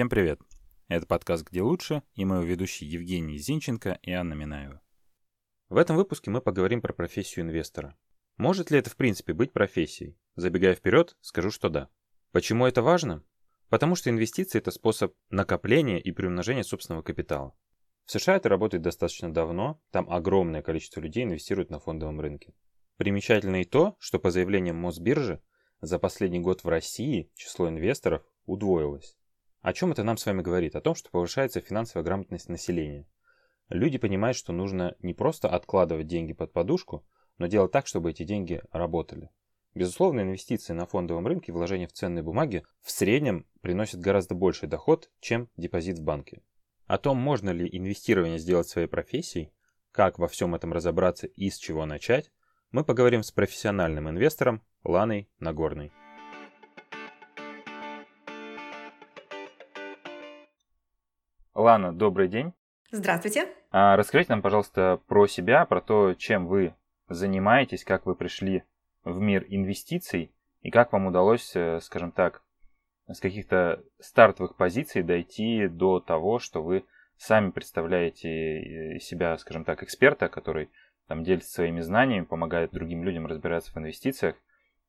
Всем привет! Это подкаст «Где лучше» и мои ведущие Евгений Зинченко и Анна Минаева. В этом выпуске мы поговорим про профессию инвестора. Может ли это в принципе быть профессией? Забегая вперед, скажу, что да. Почему это важно? Потому что инвестиции – это способ накопления и приумножения собственного капитала. В США это работает достаточно давно, там огромное количество людей инвестируют на фондовом рынке. Примечательно и то, что по заявлениям Мосбиржи за последний год в России число инвесторов удвоилось. О чем это нам с вами говорит? О том, что повышается финансовая грамотность населения. Люди понимают, что нужно не просто откладывать деньги под подушку, но делать так, чтобы эти деньги работали. Безусловно, инвестиции на фондовом рынке, вложения в ценные бумаги в среднем приносят гораздо больший доход, чем депозит в банке. О том, можно ли инвестирование сделать своей профессией, как во всем этом разобраться и с чего начать, мы поговорим с профессиональным инвестором Ланой Нагорной. Лана, добрый день. Здравствуйте. А, расскажите нам, пожалуйста, про себя, про то, чем вы занимаетесь, как вы пришли в мир инвестиций и как вам удалось, э, скажем так, с каких-то стартовых позиций дойти до того, что вы сами представляете э, себя, скажем так, эксперта, который там делится своими знаниями, помогает другим людям разбираться в инвестициях.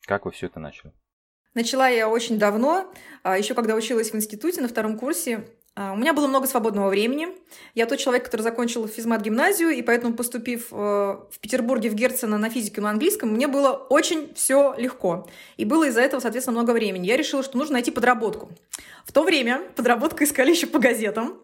Как вы все это начали? Начала я очень давно, а, еще когда училась в институте на втором курсе. А, у меня было много свободного времени. Я тот человек, который закончил физмат-гимназию, и поэтому, поступив э, в Петербурге в Герцена на физике на английском, мне было очень все легко. И было из-за этого, соответственно, много времени. Я решила, что нужно найти подработку. В то время подработку искали еще по газетам.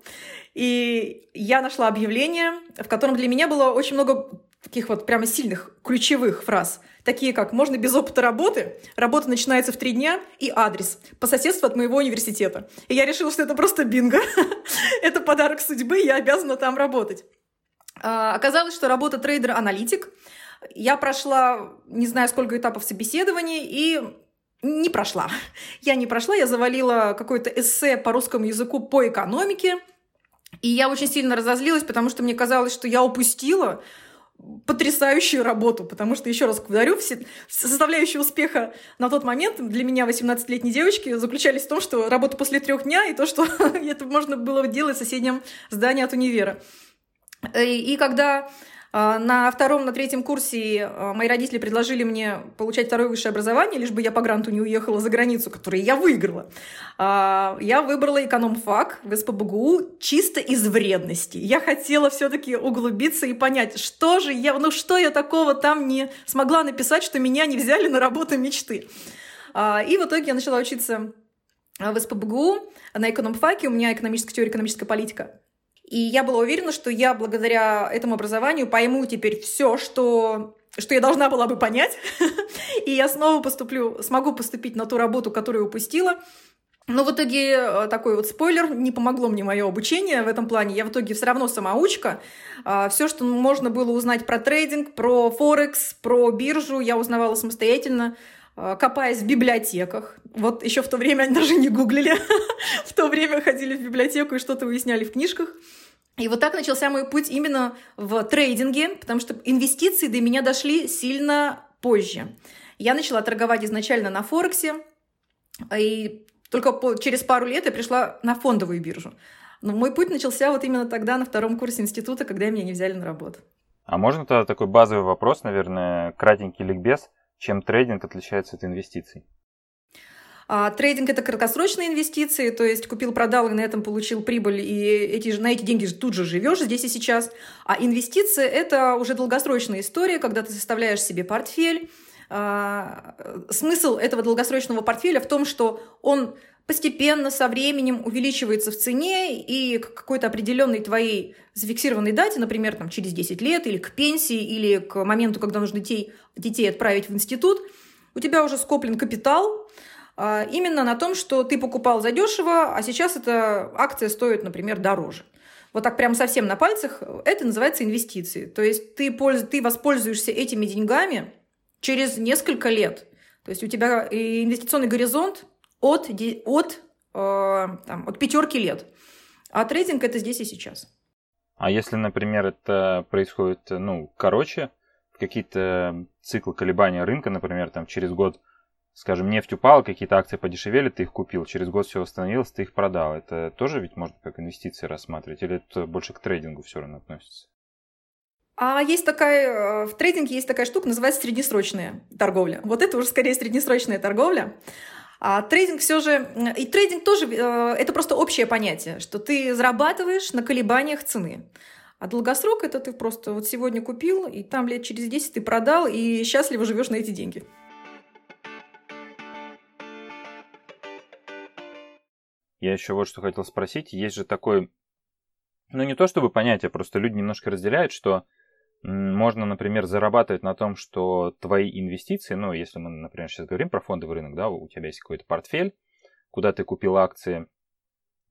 И я нашла объявление, в котором для меня было очень много таких вот прямо сильных ключевых фраз, такие как «можно без опыта работы», «работа начинается в три дня» и адрес по соседству от моего университета. И я решила, что это просто бинго. это подарок судьбы, я обязана там работать. А, оказалось, что работа трейдер-аналитик. Я прошла не знаю сколько этапов собеседований и не прошла. Я не прошла, я завалила какое-то эссе по русскому языку по экономике. И я очень сильно разозлилась, потому что мне казалось, что я упустила потрясающую работу, потому что, еще раз говорю, все составляющие успеха на тот момент для меня, 18-летней девочки, заключались в том, что работа после трех дня и то, что это можно было делать в соседнем здании от универа. И, и когда на втором, на третьем курсе а, мои родители предложили мне получать второе высшее образование, лишь бы я по гранту не уехала за границу, который я выиграла. А, я выбрала эконом-фак в СПБГУ чисто из вредности. Я хотела все-таки углубиться и понять, что же я, ну что я такого там не смогла написать, что меня не взяли на работу мечты. И в итоге я начала учиться в СПБГУ на эконом-факе. У меня экономическая теория, экономическая политика. И я была уверена, что я благодаря этому образованию пойму теперь все, что что я должна была бы понять, и я снова поступлю, смогу поступить на ту работу, которую упустила. Но в итоге э, такой вот спойлер, не помогло мне мое обучение в этом плане. Я в итоге все равно самоучка. А, все, что можно было узнать про трейдинг, про Форекс, про биржу, я узнавала самостоятельно. Э, копаясь в библиотеках. Вот еще в то время они даже не гуглили. в то время ходили в библиотеку и что-то выясняли в книжках. И вот так начался мой путь именно в трейдинге, потому что инвестиции до меня дошли сильно позже. Я начала торговать изначально на Форексе, и только через пару лет я пришла на фондовую биржу. Но мой путь начался вот именно тогда, на втором курсе института, когда меня не взяли на работу. А можно тогда такой базовый вопрос, наверное, кратенький ликбез? Чем трейдинг отличается от инвестиций? А, трейдинг – это краткосрочные инвестиции, то есть купил-продал и на этом получил прибыль, и эти, на эти деньги тут же живешь здесь и сейчас. А инвестиции – это уже долгосрочная история, когда ты составляешь себе портфель. А, смысл этого долгосрочного портфеля в том, что он постепенно со временем увеличивается в цене, и к какой-то определенной твоей зафиксированной дате, например, там, через 10 лет, или к пенсии, или к моменту, когда нужно детей, детей отправить в институт, у тебя уже скоплен капитал, а, именно на том, что ты покупал задешево, а сейчас эта акция стоит, например, дороже. Вот так прям совсем на пальцах, это называется инвестиции. То есть ты, польз... ты воспользуешься этими деньгами через несколько лет. То есть у тебя инвестиционный горизонт от, от, э, там, от пятерки лет. А трейдинг это здесь и сейчас. А если, например, это происходит, ну, короче, какие-то циклы колебания рынка, например, там через год скажем, нефть упала, какие-то акции подешевели, ты их купил, через год все восстановилось, ты их продал. Это тоже ведь можно как инвестиции рассматривать, или это больше к трейдингу все равно относится? А есть такая, э, в трейдинге есть такая штука, называется среднесрочная торговля. Вот это уже скорее среднесрочная торговля. А трейдинг все же, и трейдинг тоже, э, это просто общее понятие, что ты зарабатываешь на колебаниях цены. А долгосрок это ты просто вот сегодня купил, и там лет через 10 ты продал, и счастливо живешь на эти деньги. Я еще вот что хотел спросить. Есть же такой, ну не то чтобы понятие, просто люди немножко разделяют, что можно, например, зарабатывать на том, что твои инвестиции, ну, если мы, например, сейчас говорим про фондовый рынок, да, у тебя есть какой-то портфель, куда ты купил акции,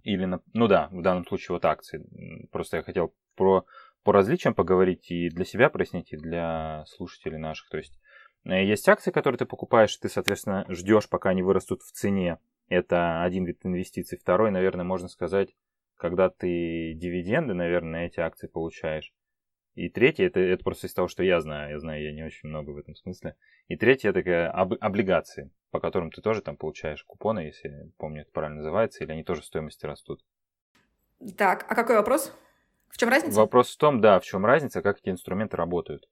или, ну да, в данном случае вот акции. Просто я хотел про, по различиям поговорить и для себя прояснить, и для слушателей наших. То есть э, есть акции, которые ты покупаешь, ты, соответственно, ждешь, пока они вырастут в цене. Это один вид инвестиций. Второй, наверное, можно сказать, когда ты дивиденды, наверное, на эти акции получаешь. И третье, это, это просто из того, что я знаю. Я знаю, я не очень много в этом смысле. И третье, это об, облигации, по которым ты тоже там получаешь купоны, если я помню, это правильно называется, или они тоже в стоимости растут. Так, а какой вопрос? В чем разница? Вопрос в том, да, в чем разница, как эти инструменты работают.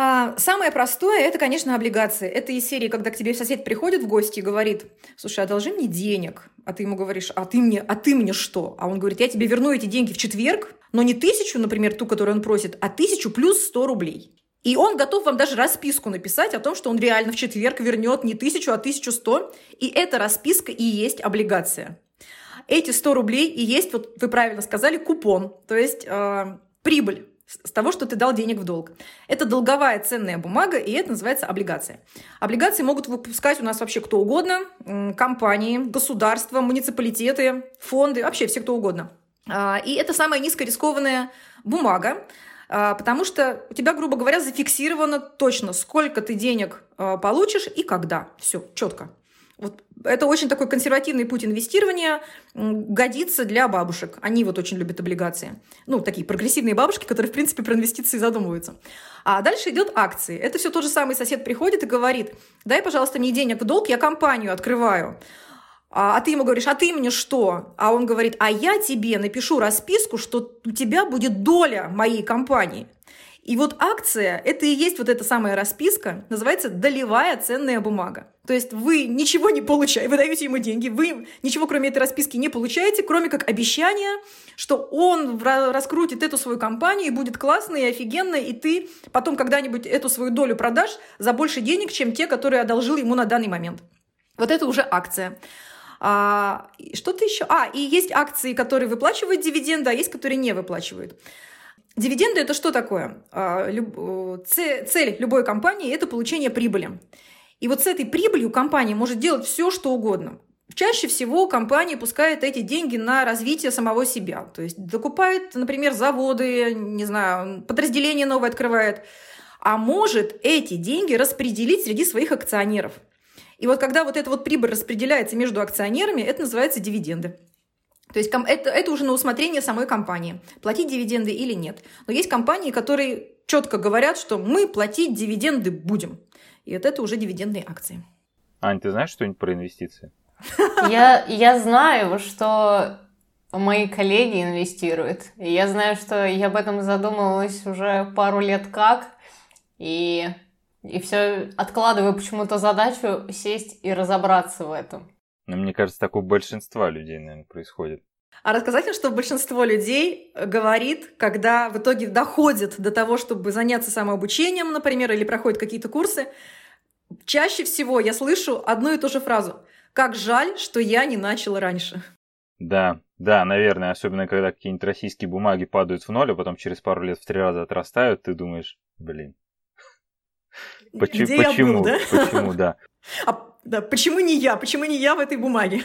А, самое простое – это, конечно, облигации. Это из серии, когда к тебе сосед приходит в гости и говорит, слушай, одолжи мне денег. А ты ему говоришь, а ты мне, а ты мне что? А он говорит, я тебе верну эти деньги в четверг, но не тысячу, например, ту, которую он просит, а тысячу плюс сто рублей. И он готов вам даже расписку написать о том, что он реально в четверг вернет не тысячу, а тысячу сто. И эта расписка и есть облигация. Эти 100 рублей и есть, вот вы правильно сказали, купон, то есть э, прибыль с того, что ты дал денег в долг. Это долговая ценная бумага, и это называется облигация. Облигации могут выпускать у нас вообще кто угодно, компании, государства, муниципалитеты, фонды, вообще все кто угодно. А, и это самая низкорискованная бумага, а, потому что у тебя, грубо говоря, зафиксировано точно, сколько ты денег а, получишь и когда. Все, четко. Вот это очень такой консервативный путь инвестирования, годится для бабушек. Они вот очень любят облигации. Ну, такие прогрессивные бабушки, которые, в принципе, про инвестиции задумываются. А дальше идет акции. Это все тот же самый сосед приходит и говорит, дай, пожалуйста, мне денег в долг, я компанию открываю. А, а ты ему говоришь, а ты мне что? А он говорит, а я тебе напишу расписку, что у тебя будет доля моей компании. И вот акция – это и есть вот эта самая расписка, называется долевая ценная бумага. То есть вы ничего не получаете, вы даете ему деньги, вы ничего кроме этой расписки не получаете, кроме как обещания, что он раскрутит эту свою компанию и будет классно и офигенно, и ты потом когда-нибудь эту свою долю продашь за больше денег, чем те, которые одолжил ему на данный момент. Вот это уже акция. А, что-то еще? А, и есть акции, которые выплачивают дивиденды, а есть, которые не выплачивают. Дивиденды – это что такое? А, цель любой компании – это получение прибыли. И вот с этой прибылью компания может делать все, что угодно. Чаще всего компания пускает эти деньги на развитие самого себя. То есть докупает, например, заводы, не знаю, подразделение новое открывает. А может эти деньги распределить среди своих акционеров. И вот когда вот эта вот прибыль распределяется между акционерами, это называется дивиденды. То есть это, это уже на усмотрение самой компании, платить дивиденды или нет. Но есть компании, которые четко говорят, что мы платить дивиденды будем. И вот это уже дивидендные акции. Ань, ты знаешь что-нибудь про инвестиции? Я, я знаю, что мои коллеги инвестируют. И я знаю, что я об этом задумывалась уже пару лет как. И, и все откладываю почему-то задачу сесть и разобраться в этом. Но мне кажется, так у большинства людей, наверное, происходит. А рассказать им, что большинство людей говорит, когда в итоге доходит до того, чтобы заняться самообучением, например, или проходят какие-то курсы, чаще всего я слышу одну и ту же фразу. Как жаль, что я не начал раньше. Да, да, наверное, особенно когда какие-нибудь российские бумаги падают в ноль, а потом через пару лет в три раза отрастают, ты думаешь, блин. Почему? Где почему? Я был, да? Почему, да. А да, почему не я? Почему не я в этой бумаге?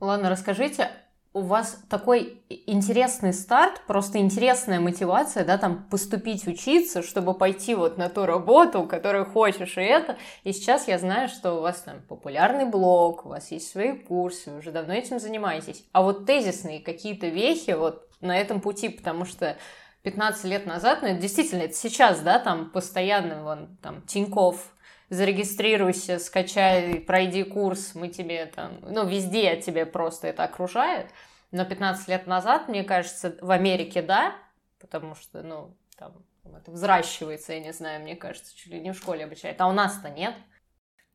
Ладно, расскажите, у вас такой интересный старт, просто интересная мотивация, да, там поступить учиться, чтобы пойти вот на ту работу, которую хочешь, и это. И сейчас я знаю, что у вас там популярный блог, у вас есть свои курсы, вы уже давно этим занимаетесь. А вот тезисные какие-то вехи вот на этом пути, потому что 15 лет назад, ну, это действительно, это сейчас, да, там постоянно, вон, там, Тиньков, зарегистрируйся, скачай, пройди курс, мы тебе там, ну, везде тебе просто это окружает. Но 15 лет назад, мне кажется, в Америке, да, потому что, ну, там, это взращивается, я не знаю, мне кажется, чуть ли не в школе обучают, а у нас-то нет.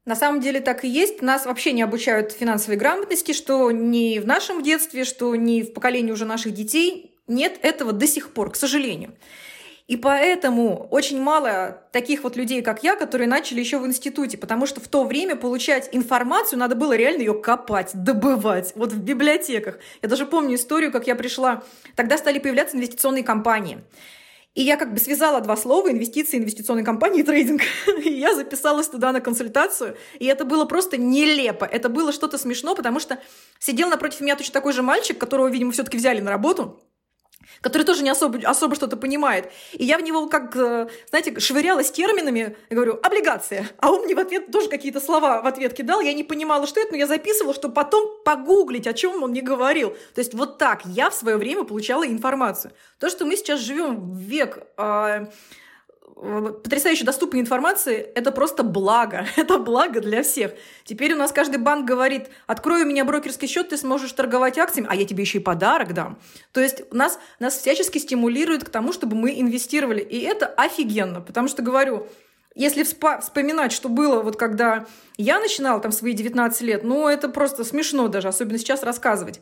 На самом деле так и есть. Нас вообще не обучают финансовой грамотности, что ни в нашем детстве, что ни в поколении уже наших детей. Нет этого до сих пор, к сожалению. И поэтому очень мало таких вот людей, как я, которые начали еще в институте, потому что в то время получать информацию надо было реально ее копать, добывать, вот в библиотеках. Я даже помню историю, как я пришла, тогда стали появляться инвестиционные компании. И я как бы связала два слова инвестиции, инвестиционной компании и трейдинг. И я записалась туда на консультацию. И это было просто нелепо. Это было что-то смешно, потому что сидел напротив меня точно такой же мальчик, которого, видимо, все-таки взяли на работу который тоже не особо, особо что-то понимает. И я в него как, э, знаете, швырялась терминами, я говорю, облигация. А он мне в ответ тоже какие-то слова в ответ кидал. Я не понимала, что это, но я записывала, чтобы потом погуглить, о чем он мне говорил. То есть вот так я в свое время получала информацию. То, что мы сейчас живем в век э, потрясающе доступной информации – это просто благо. Это благо для всех. Теперь у нас каждый банк говорит, открой у меня брокерский счет, ты сможешь торговать акциями, а я тебе еще и подарок дам. То есть нас, нас всячески стимулируют к тому, чтобы мы инвестировали. И это офигенно, потому что, говорю, если вспоминать, что было вот когда я начинала там свои 19 лет, ну это просто смешно даже, особенно сейчас рассказывать.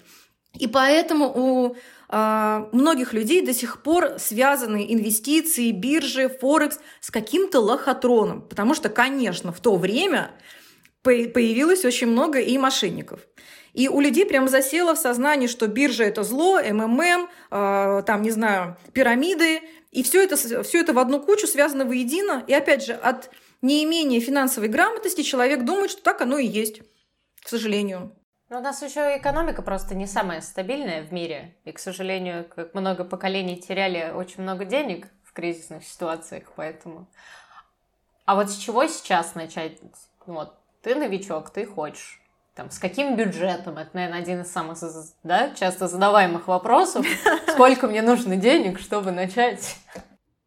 И поэтому у многих людей до сих пор связаны инвестиции, биржи, Форекс с каким-то лохотроном. Потому что, конечно, в то время появилось очень много и мошенников. И у людей прямо засело в сознании, что биржа – это зло, МММ, э, там, не знаю, пирамиды. И все это, все это в одну кучу связано воедино. И опять же, от неимения финансовой грамотности человек думает, что так оно и есть, к сожалению. Но у нас еще экономика просто не самая стабильная в мире. И, к сожалению, как много поколений теряли очень много денег в кризисных ситуациях, поэтому... А вот с чего сейчас начать? Ну вот, ты новичок, ты хочешь. Там, с каким бюджетом? Это, наверное, один из самых да, часто задаваемых вопросов. Сколько мне нужно денег, чтобы начать?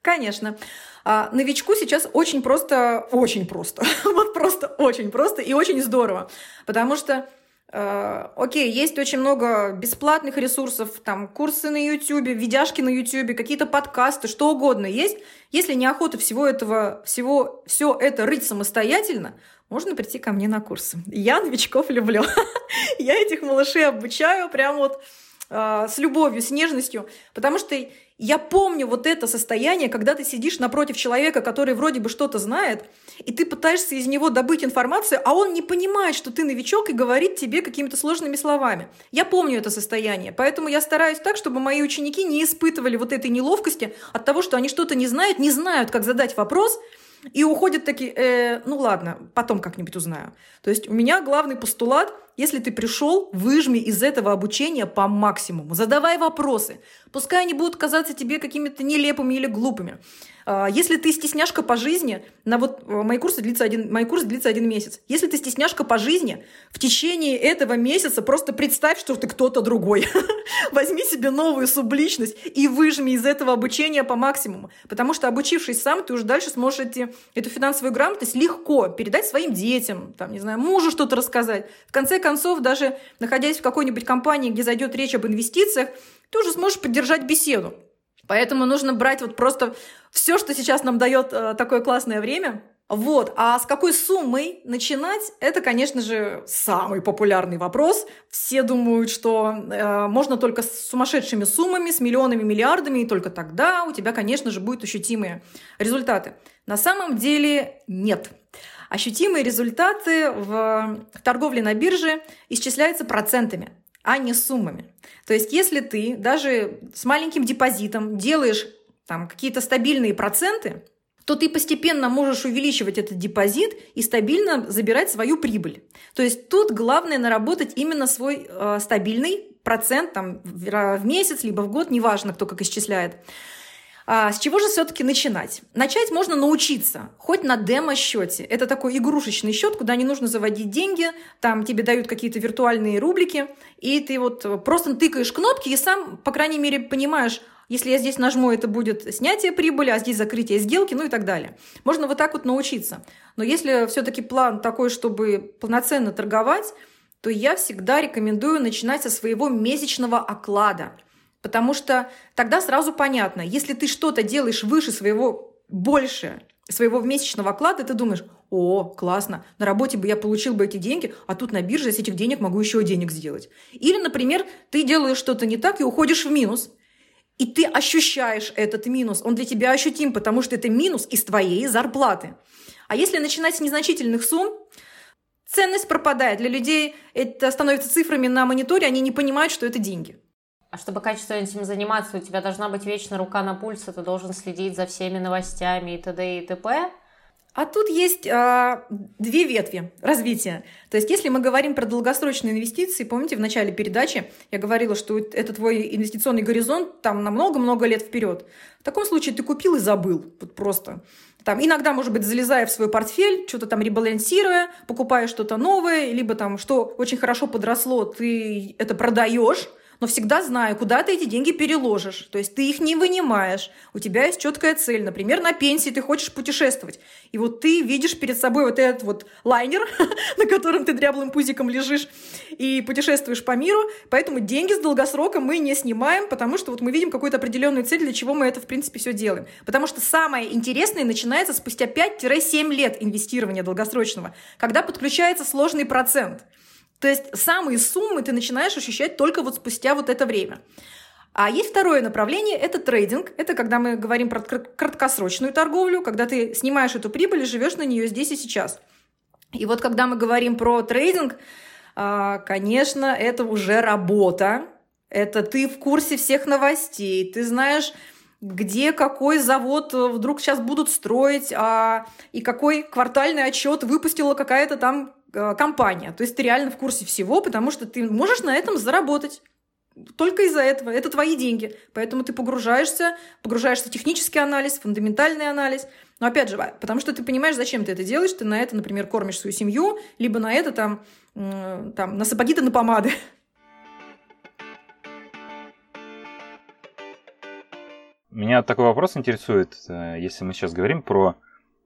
Конечно. А новичку сейчас очень просто, очень просто, вот просто очень просто и очень здорово, потому что окей, есть очень много бесплатных ресурсов, там курсы на YouTube, видяшки на YouTube, какие-то подкасты, что угодно есть. Если неохота всего этого, всего, все это рыть самостоятельно, можно прийти ко мне на курсы. Я новичков люблю. Я этих малышей обучаю прям вот э, с любовью, с нежностью, потому что я помню вот это состояние, когда ты сидишь напротив человека, который вроде бы что-то знает, и ты пытаешься из него добыть информацию, а он не понимает, что ты новичок, и говорит тебе какими-то сложными словами. Я помню это состояние, поэтому я стараюсь так, чтобы мои ученики не испытывали вот этой неловкости от того, что они что-то не знают, не знают, как задать вопрос, и уходят такие, э, ну ладно, потом как-нибудь узнаю. То есть у меня главный постулат – если ты пришел, выжми из этого обучения по максимуму. Задавай вопросы. Пускай они будут казаться тебе какими-то нелепыми или глупыми. А, если ты стесняшка по жизни, на вот э, мои курсы длится один, мои курсы длится один месяц. Если ты стесняшка по жизни, в течение этого месяца просто представь, что ты кто-то другой. Возьми себе новую субличность и выжми из этого обучения по максимуму. Потому что обучившись сам, ты уже дальше сможешь эти, эту финансовую грамотность легко передать своим детям, там, не знаю, мужу что-то рассказать. В конце концов, даже находясь в какой-нибудь компании, где зайдет речь об инвестициях, ты уже сможешь поддержать беседу. Поэтому нужно брать вот просто все, что сейчас нам дает э, такое классное время. Вот, а с какой суммой начинать, это, конечно же, самый популярный вопрос. Все думают, что э, можно только с сумасшедшими суммами, с миллионами, миллиардами, и только тогда у тебя, конечно же, будут ощутимые результаты. На самом деле нет. Ощутимые результаты в торговле на бирже исчисляются процентами, а не суммами. То есть если ты даже с маленьким депозитом делаешь там какие-то стабильные проценты, то ты постепенно можешь увеличивать этот депозит и стабильно забирать свою прибыль. То есть тут главное наработать именно свой э, стабильный процент там, в месяц, либо в год, неважно, кто как исчисляет. А, с чего же все-таки начинать? Начать можно научиться, хоть на демо-счете. Это такой игрушечный счет, куда не нужно заводить деньги, там тебе дают какие-то виртуальные рублики, и ты вот просто тыкаешь кнопки и сам, по крайней мере, понимаешь, Если я здесь нажму, это будет снятие прибыли, а здесь закрытие сделки, ну и так далее. Можно вот так вот научиться. Но если все-таки план такой, чтобы полноценно торговать, то я всегда рекомендую начинать со своего месячного оклада. Потому что тогда сразу понятно, если ты что-то делаешь выше своего, больше своего месячного оклада, ты думаешь, о, классно, на работе бы я получил бы эти деньги, а тут на бирже с этих денег могу еще денег сделать. Или, например, ты делаешь что-то не так и уходишь в минус, и ты ощущаешь этот минус, он для тебя ощутим, потому что это минус из твоей зарплаты. А если начинать с незначительных сумм, ценность пропадает. Для людей это становится цифрами на мониторе, они не понимают, что это деньги. А чтобы качественно этим заниматься, у тебя должна быть вечно рука на пульсе, ты должен следить за всеми новостями и т.д. и т.п. А тут есть а, две ветви развития. То есть, если мы говорим про долгосрочные инвестиции, помните, в начале передачи я говорила, что это твой инвестиционный горизонт там на много-много лет вперед. В таком случае ты купил и забыл. Вот просто. Там, иногда, может быть, залезая в свой портфель, что-то там ребалансируя, покупая что-то новое, либо там, что очень хорошо подросло, ты это продаешь, но всегда знаю, куда ты эти деньги переложишь. То есть ты их не вынимаешь. У тебя есть четкая цель. Например, на пенсии ты хочешь путешествовать. И вот ты видишь перед собой вот этот вот лайнер, на котором ты дряблым пузиком лежишь и путешествуешь по миру. Поэтому деньги с долгосроком мы не снимаем, потому что вот мы видим какую-то определенную цель, для чего мы это, в принципе, все делаем. Потому что самое интересное начинается спустя 5-7 лет инвестирования долгосрочного, когда подключается сложный процент. То есть самые суммы ты начинаешь ощущать только вот спустя вот это время. А есть второе направление – это трейдинг. Это когда мы говорим про краткосрочную торговлю, когда ты снимаешь эту прибыль и живешь на нее здесь и сейчас. И вот когда мы говорим про трейдинг, а, конечно, это уже работа. Это ты в курсе всех новостей, ты знаешь, где какой завод вдруг сейчас будут строить, а, и какой квартальный отчет выпустила какая-то там Э, компания. То есть ты реально в курсе всего, потому что ты можешь на этом заработать. Только из-за этого. Это твои деньги. Поэтому ты погружаешься, погружаешься в технический анализ, фундаментальный анализ. Но опять же, потому что ты понимаешь, зачем ты это делаешь. Ты на это, например, кормишь свою семью, либо на это там, там на сапоги на помады. Меня такой вопрос интересует, э, если мы сейчас говорим про,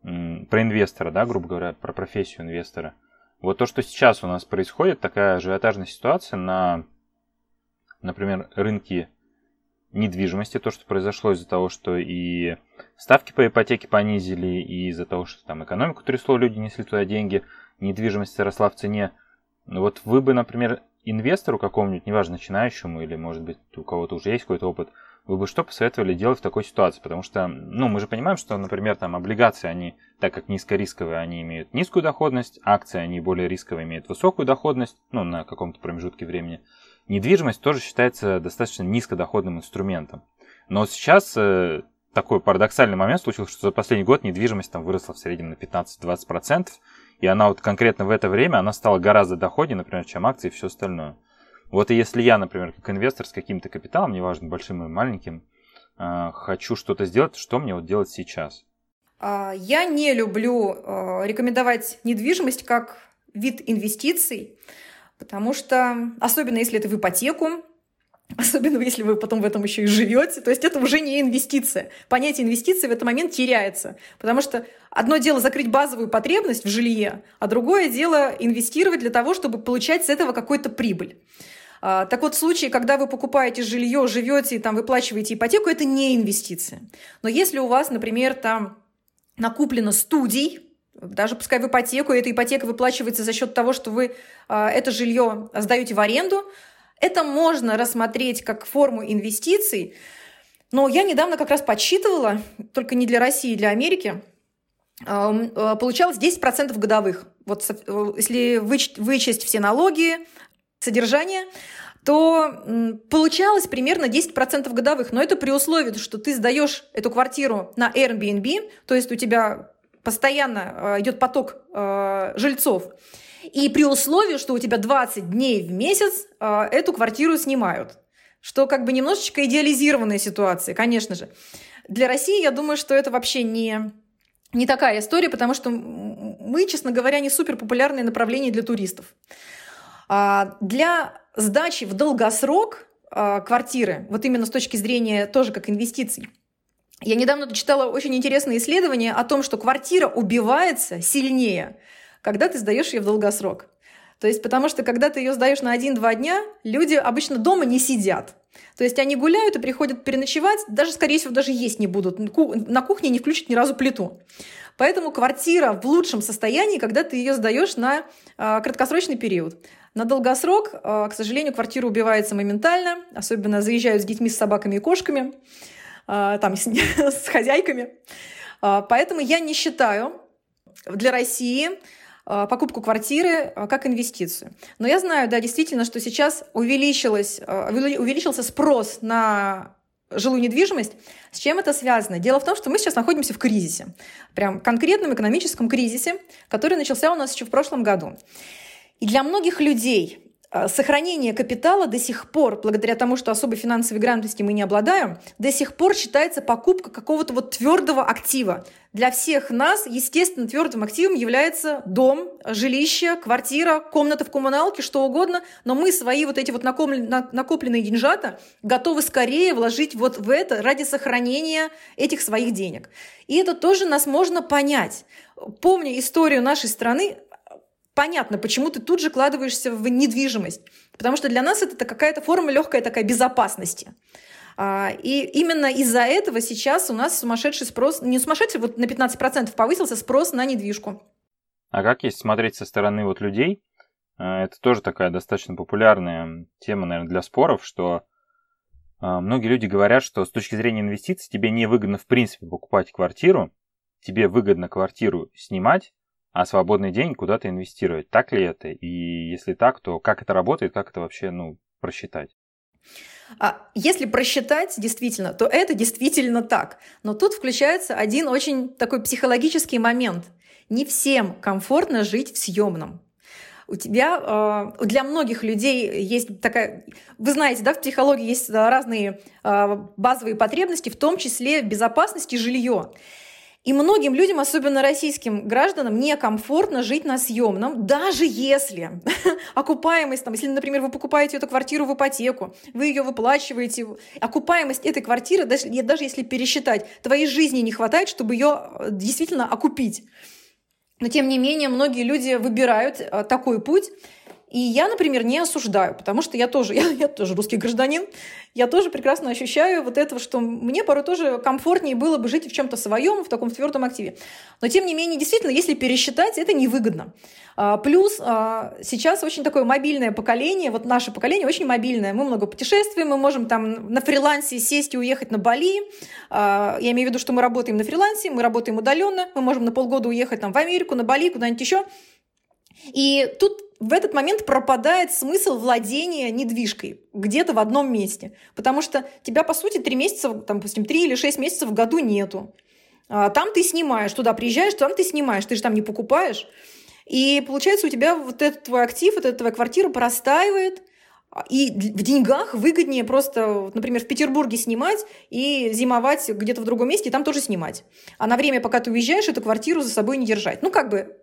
про инвестора, да, грубо говоря, про профессию инвестора – вот то, что сейчас у нас происходит, такая ажиотажная ситуация на, например, рынке недвижимости, то, что произошло из-за того, что и ставки по ипотеке понизили, и из-за того, что там экономику трясло, люди несли туда деньги, недвижимость росла в цене. Ну вот вы бы, например, инвестору какому-нибудь, неважно, начинающему, или, может быть, у кого-то уже есть какой-то опыт, вы бы что посоветовали делать в такой ситуации? Потому что, ну, мы же понимаем, что, например, там облигации, они, так как низкорисковые, они имеют низкую доходность, акции, они более рисковые, имеют высокую доходность, ну, на каком-то промежутке времени. Недвижимость тоже считается достаточно низкодоходным инструментом. Но сейчас э, такой парадоксальный момент случился, что за последний год недвижимость там выросла в среднем на 15-20%, и она вот конкретно в это время, она стала гораздо доходнее, например, чем акции и все остальное. Вот и если я, например, как инвестор с каким-то капиталом, неважно, большим или маленьким, а, хочу что-то сделать, что мне вот делать сейчас? А, я не люблю а, рекомендовать недвижимость как вид инвестиций, потому что, особенно если это в ипотеку, особенно если вы потом в этом еще и живете, то есть это уже не инвестиция. Понятие инвестиции в этот момент теряется, потому что одно дело закрыть базовую потребность в жилье, а другое дело инвестировать для того, чтобы получать с этого какую-то прибыль. А, так вот, в случае, когда вы покупаете жилье, живете и там выплачиваете ипотеку, это не инвестиция. Но если у вас, например, там накуплено студий, даже пускай в ипотеку, и эта ипотека выплачивается за счет того, что вы а, это жилье сдаете в аренду, это можно рассмотреть как форму инвестиций. Но я недавно как раз подсчитывала, только не для России, для Америки, а, получалось 10% годовых. Вот если вычесть все налоги, содержания, то получалось примерно 10% годовых. Но это при условии, что ты сдаешь эту квартиру на Airbnb, то есть у тебя постоянно э, идет поток э, жильцов. И при условии, что у тебя 20 дней в месяц э, эту квартиру снимают. Что как бы немножечко идеализированная ситуация, конечно же. Для России, я думаю, что это вообще не, не такая история, потому что мы, честно говоря, не супер популярное направление для туристов. А, для сдачи в долгосрок э, квартиры, вот именно с точки зрения тоже как инвестиций. Я недавно читала очень интересное исследование о том, что квартира убивается сильнее, когда ты сдаешь ее в долгосрок. То есть, потому что когда ты ее сдаешь на 1-2 дня, люди обычно дома не сидят. То есть они гуляют и приходят переночевать, даже, скорее всего, даже есть не будут. На кухне не включат ни разу плиту. Поэтому квартира в лучшем состоянии, когда ты ее сдаешь на э, краткосрочный период. На долгосрок, э, к сожалению, квартира убивается моментально, особенно заезжают с детьми, с собаками и кошками, э, там, с, с хозяйками. Э, поэтому я не считаю для России покупку квартиры как инвестицию. Но я знаю, да, действительно, что сейчас увеличилось, увеличился спрос на жилую недвижимость. С чем это связано? Дело в том, что мы сейчас находимся в кризисе, прям конкретном экономическом кризисе, который начался у нас еще в прошлом году. И для многих людей а, сохранение капитала до сих пор, благодаря тому, что особой финансовой грамотности мы не обладаем, до сих пор считается покупка какого-то вот твердого актива. Для всех нас, естественно, твердым активом является дом, жилище, квартира, комната в коммуналке, что угодно, но мы свои вот эти вот накопленные деньжата готовы скорее вложить вот в это ради сохранения этих своих денег. И это тоже нас можно понять. Помня историю нашей страны, понятно, почему ты тут же кладываешься в недвижимость. Потому что для нас это какая-то форма легкой такая безопасности. А, и именно из-за этого сейчас у нас сумасшедший спрос, не сумасшедший, вот на 15% повысился спрос на недвижку. А как есть смотреть со стороны вот людей? А, это тоже такая достаточно популярная тема, наверное, для споров, что а, многие люди говорят, что с точки зрения инвестиций тебе не выгодно в принципе покупать квартиру, тебе выгодно квартиру снимать, а свободный день куда-то инвестировать. Так ли это? И если так, то как это работает, как это вообще ну, просчитать? А если просчитать действительно, то это действительно так. Но тут включается один очень такой психологический момент. Не всем комфортно жить в съемном. У тебя, э, для многих людей есть такая, вы знаете, да, в психологии есть разные э, базовые потребности, в том числе безопасность и жилье. И многим людям, особенно российским гражданам, некомфортно жить на съемном, даже если окупаемость, там, если, например, вы покупаете эту квартиру в ипотеку, вы ее выплачиваете, окупаемость этой квартиры, даже, даже если пересчитать, твоей жизни не хватает, чтобы ее э, действительно окупить. Но тем не менее, многие люди выбирают э, такой путь, и я, например, не осуждаю, потому что я тоже, я, я тоже русский гражданин, я тоже прекрасно ощущаю вот этого, что мне порой тоже комфортнее было бы жить в чем-то своем, в таком твердом активе. Но, тем не менее, действительно, если пересчитать, это невыгодно. А, плюс а, сейчас очень такое мобильное поколение, вот наше поколение очень мобильное. Мы много путешествуем, мы можем там на фрилансе сесть и уехать на Бали. А, я имею в виду, что мы работаем на фрилансе, мы работаем удаленно, мы можем на полгода уехать там в Америку, на Бали, куда-нибудь еще. И тут в этот момент пропадает смысл владения недвижкой где-то в одном месте. Потому что тебя, по сути, три месяца, там, допустим, три или шесть месяцев в году нету. А там ты снимаешь, туда приезжаешь, там ты снимаешь, ты же там не покупаешь. И получается, у тебя вот этот твой актив, вот эта твоя квартира простаивает, и в деньгах выгоднее просто, например, в Петербурге снимать и зимовать где-то в другом месте, и там тоже снимать. А на время, пока ты уезжаешь, эту квартиру за собой не держать. Ну, как бы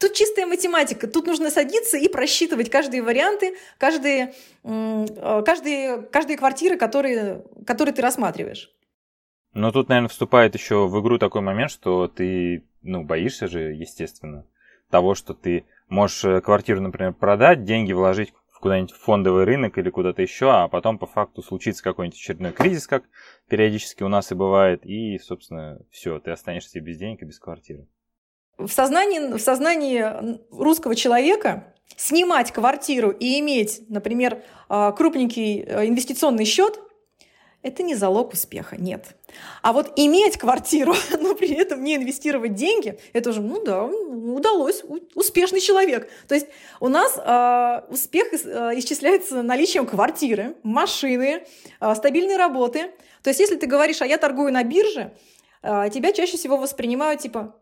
Тут чистая математика. Тут нужно садиться и просчитывать каждые варианты, каждые, э, каждые, каждые квартиры, которые, которые ты рассматриваешь. Но тут, наверное, вступает еще в игру такой момент, что ты, ну, боишься же, естественно, того, что ты можешь э, квартиру, например, продать, деньги вложить в куда-нибудь фондовый рынок или куда-то еще, а потом по факту случится какой-нибудь очередной кризис, как периодически у нас и бывает, и, собственно, все, ты останешься без денег и без квартиры в сознании, в сознании русского человека снимать квартиру и иметь, например, а, крупненький э, инвестиционный счет, это не залог успеха, нет. А вот иметь квартиру, но при этом не инвестировать деньги, это уже, ну да, удалось, успешный человек. То есть у нас э, успех исчисляется наличием квартиры, машины, э, стабильной работы. То есть если ты говоришь, а я торгую на бирже, э, тебя чаще всего воспринимают типа,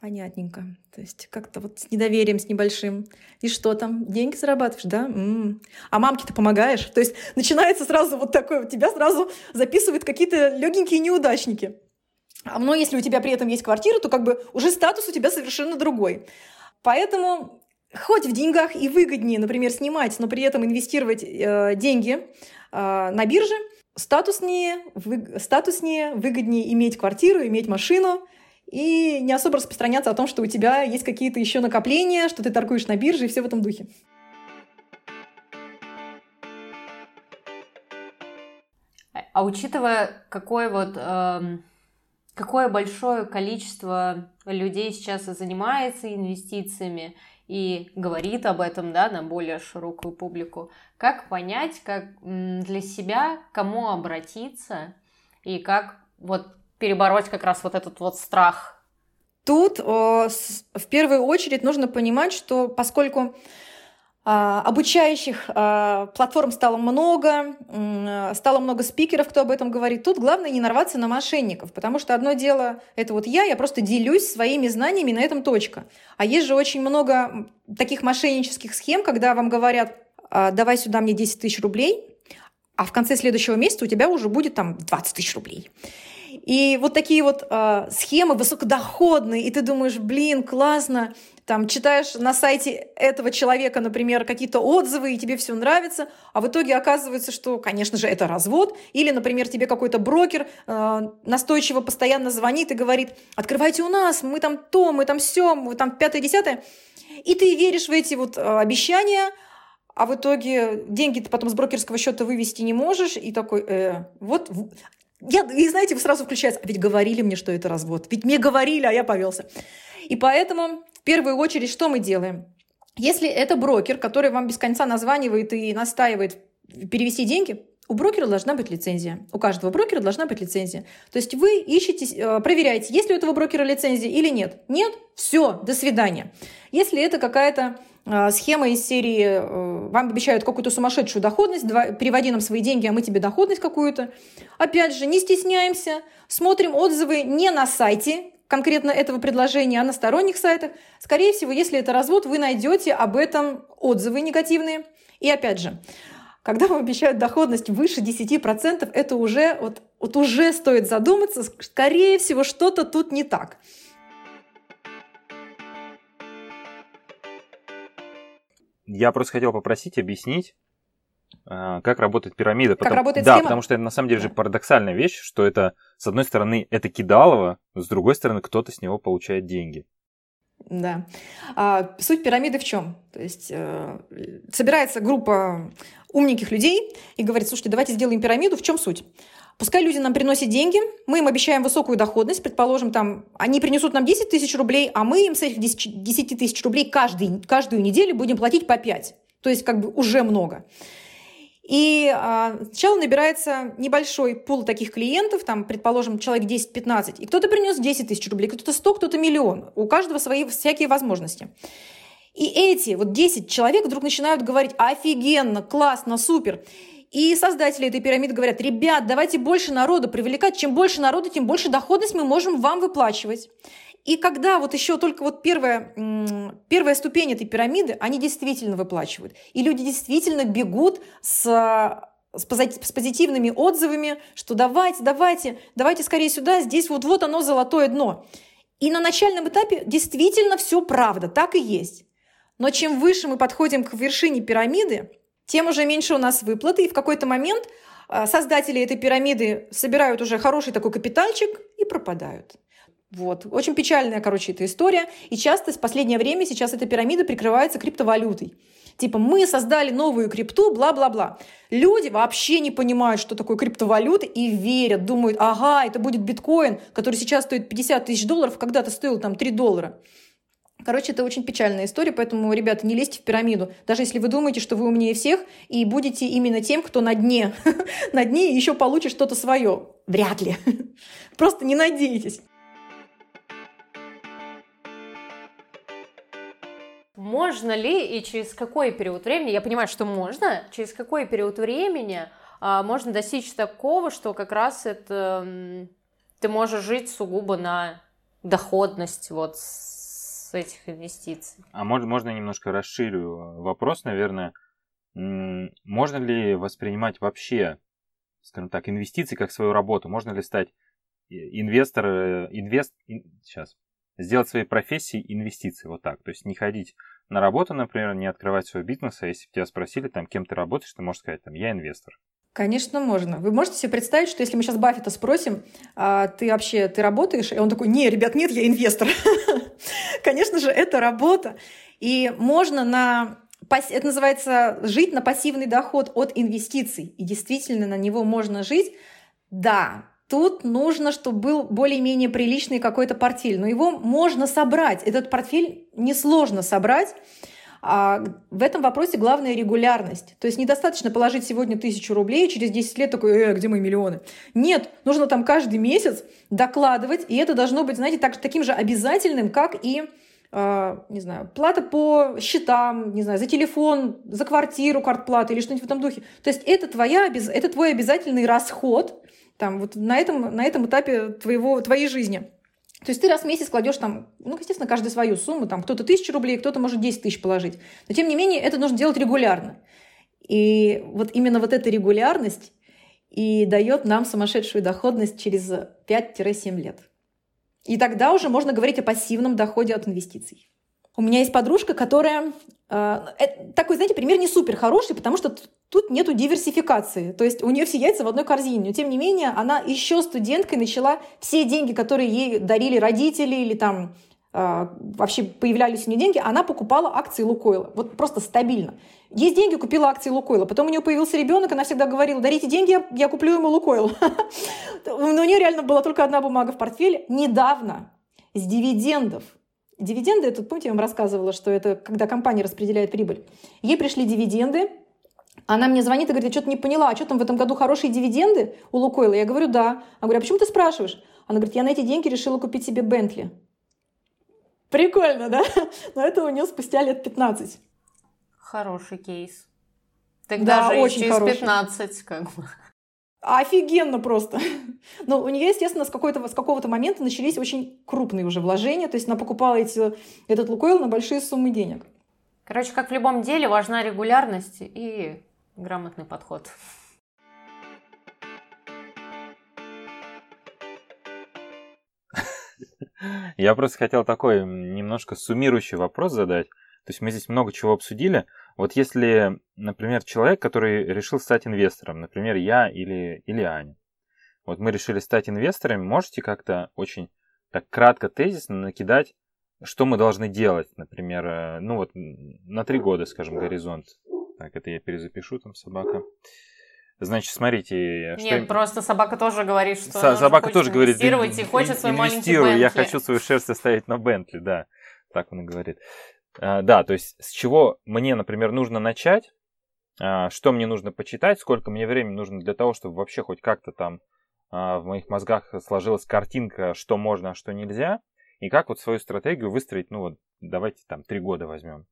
Понятненько. То есть как-то вот с недоверием, с небольшим. И что там? Деньги зарабатываешь, да? М-м. А мамке ты помогаешь? То есть начинается сразу вот такое, тебя сразу записывают какие-то легенькие неудачники. А но если у тебя при этом есть квартира, то как бы уже статус у тебя совершенно другой. Поэтому хоть в деньгах и выгоднее, например, снимать, но при этом инвестировать э, деньги э, на бирже, статуснее, вы, статуснее, выгоднее иметь квартиру, иметь машину и не особо распространяться о том, что у тебя есть какие-то еще накопления, что ты торгуешь на бирже и все в этом духе. А учитывая, какой вот, э, какое большое количество людей сейчас занимается инвестициями и говорит об этом, да, на более широкую публику, как понять, как для себя, кому обратиться и как вот перебороть как раз вот этот вот страх? Тут э, в первую очередь нужно понимать, что поскольку а, обучающих а, платформ стало много, стало много спикеров, кто об этом говорит. Тут главное не нарваться на мошенников, потому что одно дело – это вот я, я просто делюсь своими знаниями, на этом точка. А есть же очень много таких мошеннических схем, когда вам говорят, «А, давай сюда мне 10 тысяч рублей, а в конце следующего месяца у тебя уже будет там 20 тысяч рублей. И вот такие вот э, схемы высокодоходные, и ты думаешь, блин, классно, там читаешь на сайте этого человека, например, какие-то отзывы, и тебе все нравится, а в итоге оказывается, что, конечно же, это развод, или, например, тебе какой-то брокер э, настойчиво постоянно звонит и говорит, открывайте у нас, мы там то, мы там все, мы там пятое-десятое, и ты веришь в эти вот э, обещания, а в итоге деньги ты потом с брокерского счета вывести не можешь, и такой, э, вот, я, и знаете, сразу включается, а ведь говорили мне, что это развод, ведь мне говорили, а я повелся. И поэтому первую очередь что мы делаем? Если это брокер, который вам без конца названивает и настаивает перевести деньги, у брокера должна быть лицензия. У каждого брокера должна быть лицензия. То есть вы ищете, э, проверяете, есть ли у этого брокера лицензия или нет. Нет? Все, до свидания. Если это какая-то схема из серии э, «Вам обещают какую-то сумасшедшую доходность, переводи нам свои деньги, а мы тебе доходность какую-то». Опять же, не стесняемся, смотрим отзывы не на сайте, конкретно этого предложения, а на сторонних сайтах, скорее всего, если это развод, вы найдете об этом отзывы негативные. И опять же, когда вам обещают доходность выше 10%, это уже, вот, вот уже стоит задуматься, скорее всего, что-то тут не так. Я просто хотел попросить объяснить, а, как работает пирамида. Как потому, работает да, схема? потому что это на самом деле же парадоксальная вещь, что это, с одной стороны, это кидалово, с другой стороны, кто-то с него получает деньги. Да. А, суть пирамиды в чем? То есть э, собирается группа умненьких людей и говорит, слушайте, давайте сделаем пирамиду. В чем суть? Пускай люди нам приносят деньги, мы им обещаем высокую доходность, предположим, там, они принесут нам 10 тысяч рублей, а мы им с этих 10 тысяч рублей каждый, каждую неделю будем платить по 5. То есть как бы уже много. И а, сначала набирается небольшой пул таких клиентов, там, предположим, человек 10-15, и кто-то принес 10 тысяч рублей, кто-то 100, кто-то миллион. У каждого свои всякие возможности. И эти вот 10 человек вдруг начинают говорить офигенно, классно, супер. И создатели этой пирамиды говорят, ребят, давайте больше народу привлекать. Чем больше народу, тем больше доходность мы можем вам выплачивать. И когда вот еще только вот первая, первая ступень этой пирамиды, они действительно выплачивают. И люди действительно бегут с с позитивными отзывами, что давайте, давайте, давайте скорее сюда, здесь вот, вот оно золотое дно. И на начальном этапе действительно все правда, так и есть. Но чем выше мы подходим к вершине пирамиды, тем уже меньше у нас выплаты, и в какой-то момент а, создатели этой пирамиды собирают уже хороший такой капитальчик и пропадают. Вот. Очень печальная, короче, эта история. И часто в последнее время сейчас эта пирамида прикрывается криптовалютой. Типа мы создали новую крипту, бла-бла-бла. Люди вообще не понимают, что такое криптовалюта и верят, думают, ага, это будет биткоин, который сейчас стоит 50 тысяч долларов, когда-то стоил там 3 доллара. Короче, это очень печальная история, поэтому, ребята, не лезьте в пирамиду. Даже если вы думаете, что вы умнее всех и будете именно тем, кто на дне. на дне еще получит что-то свое. Вряд ли. Просто не надейтесь. Можно ли и через какой период времени, я понимаю, что можно, через какой период времени а, можно достичь такого, что как раз это ты можешь жить сугубо на доходность вот с этих инвестиций. А может, можно немножко расширю вопрос, наверное. Можно ли воспринимать вообще, скажем так, инвестиции как свою работу? Можно ли стать инвестор, э, инвест, ин, сейчас, сделать своей профессией инвестиции, вот так. То есть не ходить на работу, например, не открывать свой бизнес, а если бы тебя спросили, там, кем ты работаешь, ты можешь сказать, там, я инвестор. Конечно, можно. Вы можете себе представить, что если мы сейчас Баффета спросим, а ты вообще, ты работаешь? И он такой, не, ребят, нет, я инвестор. Конечно же, это работа. И можно на это называется жить на пассивный доход от инвестиций. И действительно на него можно жить. Да, тут нужно, чтобы был более-менее приличный какой-то портфель. Но его можно собрать. Этот портфель несложно собрать. А в этом вопросе главная регулярность. То есть недостаточно положить сегодня тысячу рублей, через 10 лет такой, э, где мои миллионы? Нет, нужно там каждый месяц докладывать, и это должно быть, знаете, так, таким же обязательным, как и Uh, не знаю, плата по счетам, не знаю, за телефон, за квартиру, картплата или что-нибудь в этом духе. То есть это, твоя, это твой обязательный расход там, вот на, этом, на этом этапе твоего, твоей жизни. То есть ты раз в месяц кладешь там, ну, естественно, каждый свою сумму, там кто-то тысячу рублей, кто-то может 10 тысяч положить. Но тем не менее это нужно делать регулярно. И вот именно вот эта регулярность и дает нам сумасшедшую доходность через 5-7 лет. И тогда уже можно говорить о пассивном доходе от инвестиций. У меня есть подружка, которая... Э, такой, знаете, пример не супер хороший, потому что тут нету диверсификации. То есть у нее все яйца в одной корзине. Но тем не менее, она еще студенткой начала все деньги, которые ей дарили родители или там э, вообще появлялись у нее деньги, она покупала акции Лукойла. Вот просто стабильно. Есть деньги, купила акции Лукойла. Потом у нее появился ребенок, она всегда говорила, дарите деньги, я куплю ему Лукойл. Но у нее реально была только одна бумага в портфеле. Недавно с дивидендов Дивиденды, это, помните, я вам рассказывала, что это когда компания распределяет прибыль. Ей пришли дивиденды, она мне звонит и говорит, я что-то не поняла, а что там в этом году хорошие дивиденды у Лукойла? Я говорю, да. Она говорит, а почему ты спрашиваешь? Она говорит, я на эти деньги решила купить себе Бентли. Прикольно, да? Но это у нее спустя лет 15. Хороший кейс. Тогда да, же очень через хороший. 15 как бы. Офигенно просто. Но у нее, естественно, с, какого-то, с какого-то момента начались очень крупные уже вложения. То есть она покупала эти, этот Лукойл на большие суммы денег. Короче, как в любом деле, важна регулярность и грамотный подход. Я просто хотел такой немножко суммирующий вопрос задать. То есть мы здесь много чего обсудили. Вот если, например, человек, который решил стать инвестором, например, я или, или Аня, вот мы решили стать инвесторами, можете как-то очень так кратко, тезисно накидать, что мы должны делать, например, э, ну вот на три года, скажем, горизонт. Так, это я перезапишу, там собака. Значит, смотрите, что... Нет, просто собака тоже говорит, что С- собака тоже говорит, инвестировать и хочет свой маленький Бентли. я хочу свою шерсть оставить на Бентли, да. Так он и говорит. А, да, то есть с чего мне, например, нужно начать, а, что мне нужно почитать, сколько мне времени нужно для того, чтобы вообще хоть как-то там а, в моих мозгах сложилась картинка, что можно, а что нельзя, и как вот свою стратегию выстроить, ну вот давайте там три года возьмем.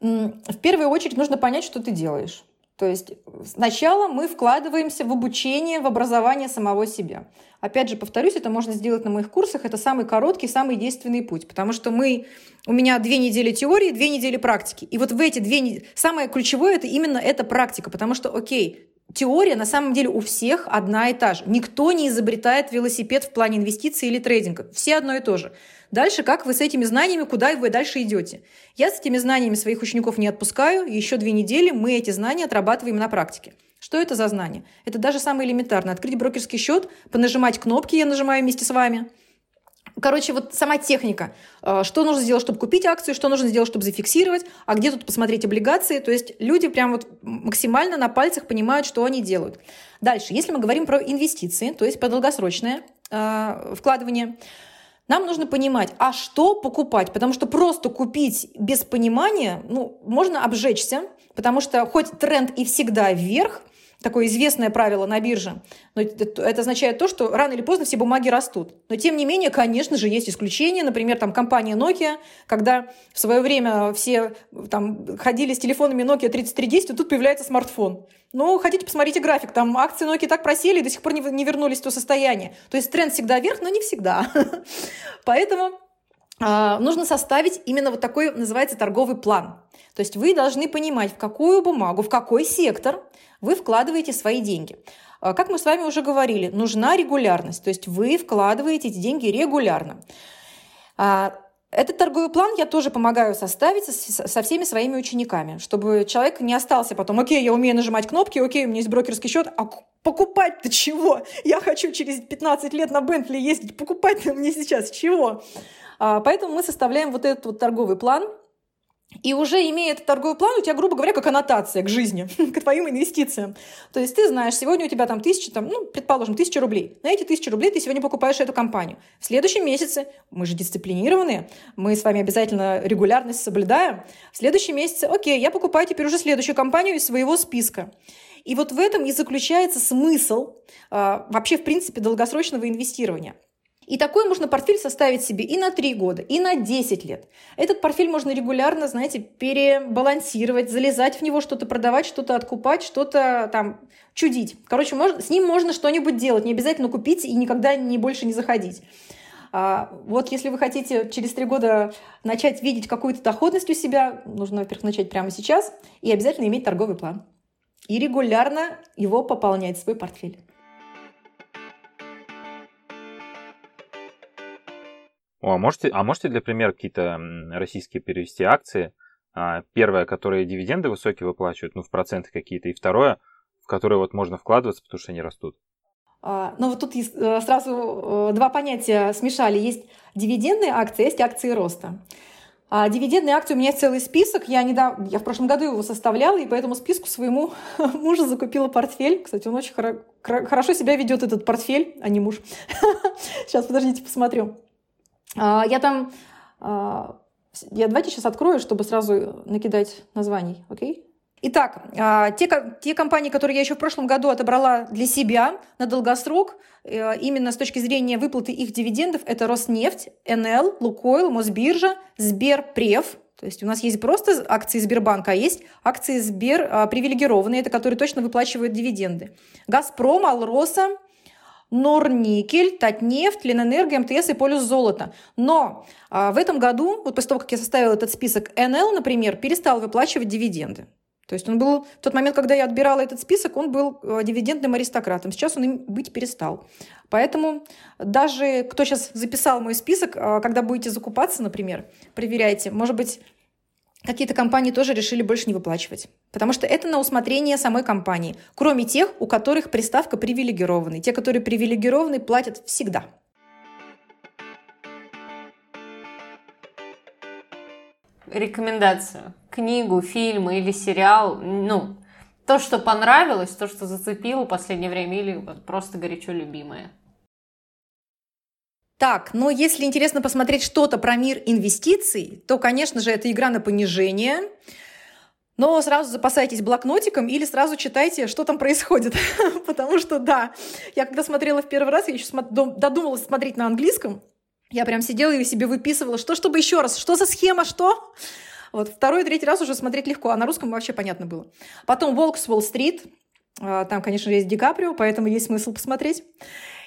В первую очередь нужно понять, что ты делаешь. То есть сначала мы вкладываемся в обучение, в образование самого себя. Опять же, повторюсь, это можно сделать на моих курсах. Это самый короткий, самый действенный путь. Потому что мы, у меня две недели теории, две недели практики. И вот в эти две недели... Самое ключевое – это именно эта практика. Потому что, окей, теория на самом деле у всех одна и та же. Никто не изобретает велосипед в плане инвестиций или трейдинга. Все одно и то же. Дальше, как вы с этими знаниями, куда вы дальше идете? Я с этими знаниями своих учеников не отпускаю. Еще две недели мы эти знания отрабатываем на практике. Что это за знания? Это даже самое элементарное. Открыть брокерский счет, понажимать кнопки, я нажимаю вместе с вами. Короче, вот сама техника. Э, что нужно сделать, чтобы купить акцию, что нужно сделать, чтобы зафиксировать, а где тут посмотреть облигации. То есть люди прям вот максимально на пальцах понимают, что они делают. Дальше, если мы говорим про инвестиции, то есть про долгосрочное э, вкладывание, нам нужно понимать, а что покупать, потому что просто купить без понимания, ну, можно обжечься, потому что хоть тренд и всегда вверх, такое известное правило на бирже. Но это означает то, что рано или поздно все бумаги растут. Но тем не менее, конечно же, есть исключения. Например, там компания Nokia, когда в свое время все там ходили с телефонами Nokia 3310, и тут появляется смартфон. Ну, хотите, посмотрите график. Там акции Nokia так просели и до сих пор не, вернулись в то состояние. То есть тренд всегда вверх, но не всегда. Поэтому а, нужно составить именно вот такой, называется, торговый план. То есть вы должны понимать, в какую бумагу, в какой сектор вы вкладываете свои деньги. А, как мы с вами уже говорили, нужна регулярность, то есть вы вкладываете эти деньги регулярно. Этот торговый план я тоже помогаю составить со, со всеми своими учениками, чтобы человек не остался потом, окей, я умею нажимать кнопки, окей, у меня есть брокерский счет, а покупать-то чего? Я хочу через 15 лет на Бентли ездить, покупать-то мне сейчас чего? А, поэтому мы составляем вот этот вот торговый план, и уже имея этот торговый план, у тебя, грубо говоря, как аннотация к жизни, к твоим инвестициям. То есть ты знаешь, сегодня у тебя там тысяча, там, ну, предположим, тысяча рублей. На эти тысячи рублей ты сегодня покупаешь эту компанию. В следующем месяце, мы же дисциплинированные, мы с вами обязательно регулярность соблюдаем. В следующем месяце, окей, я покупаю теперь уже следующую компанию из своего списка. И вот в этом и заключается смысл э, вообще, в принципе, долгосрочного инвестирования – и такой можно портфель составить себе и на 3 года, и на 10 лет. Этот портфель можно регулярно, знаете, перебалансировать, залезать в него, что-то продавать, что-то откупать, что-то там чудить. Короче, можно, с ним можно что-нибудь делать, не обязательно купить и никогда не больше не заходить. А, вот если вы хотите через три года начать видеть какую-то доходность у себя, нужно, во-первых, начать прямо сейчас и обязательно иметь торговый план. И регулярно его пополнять, свой портфель. О, а можете, а можете для примера какие-то российские перевести акции? А, первое, которые дивиденды высокие выплачивают, ну, в проценты какие-то, и второе, в которые вот можно вкладываться, потому что они растут. А, ну, вот тут э, сразу э, два понятия смешали. Есть дивидендные акции, есть акции роста. А дивидендные акции у меня целый список. Я, недавно, я в прошлом году его составляла, и по этому списку своему мужу закупила портфель. Кстати, он очень хоро- хорошо себя ведет, этот портфель, а не муж. Сейчас, подождите, посмотрю. А, я там... А, я давайте сейчас открою, чтобы сразу накидать названий, окей? Итак, а, те, те компании, которые я еще в прошлом году отобрала для себя на долгосрок, э, именно с точки зрения выплаты их дивидендов, это Роснефть, НЛ, Лукойл, Мосбиржа, Сберпрев, то есть у нас есть просто акции Сбербанка, а есть акции Сбер привилегированные, это которые точно выплачивают дивиденды. Газпром, Алроса, Норникель, Татнефть, Ленэнерго, МТС и Полюс золота. Но а, в этом году, вот после того, как я составила этот список, НЛ, например, перестал выплачивать дивиденды. То есть он был, в тот момент, когда я отбирала этот список, он был э, дивидендным аристократом. Сейчас он им быть перестал. Поэтому даже кто сейчас записал мой список, а, когда будете закупаться, например, проверяйте. Может быть, какие-то компании тоже решили больше не выплачивать. Потому что это на усмотрение самой компании, кроме тех, у которых приставка привилегированный. Те, которые привилегированы, платят всегда. Рекомендация. Книгу, фильм или сериал, ну, то, что понравилось, то, что зацепило в последнее время, или просто горячо любимое. Так, но если интересно посмотреть что-то про мир инвестиций, то, конечно же, это игра на понижение. Но сразу запасайтесь блокнотиком или сразу читайте, что там происходит. Потому что, да, я когда смотрела в первый раз, я еще додумалась смотреть на английском. Я прям сидела и себе выписывала, что, чтобы еще раз, что за схема, что? Вот второй, третий раз уже смотреть легко, а на русском вообще понятно было. Потом «Волк с Уолл-стрит», а, там, конечно, есть Ди Каприо, поэтому есть смысл посмотреть.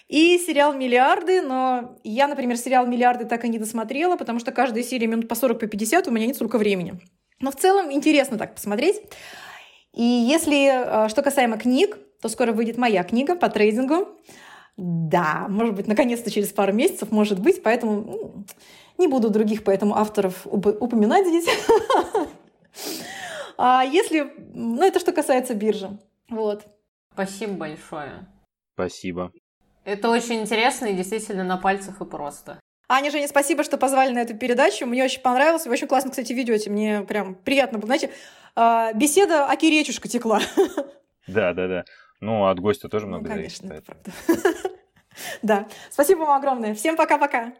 И сериал «Миллиарды», но я, например, сериал «Миллиарды» так и не досмотрела, потому что каждая серия минут по 40, по 50, у меня нет столько времени. Но в целом интересно так посмотреть. И если, э, что касаемо книг, то скоро выйдет моя книга по трейдингу. Да, может быть, наконец-то через пару месяцев, может быть, поэтому ну, не буду других поэтому авторов упоминать здесь. А если, ну, это что касается биржи. Вот. Спасибо большое. Спасибо. Это очень интересно и действительно на пальцах и просто. Аня, Женя, спасибо, что позвали на эту передачу. Мне очень понравилось. Вы очень классно, кстати, ведете. Мне прям приятно было. Знаете, а, беседа аки речушка текла. Да, да, да. Ну, от гостя тоже много ну, конечно, зависит. это правда. Да. Спасибо вам огромное. Всем пока-пока.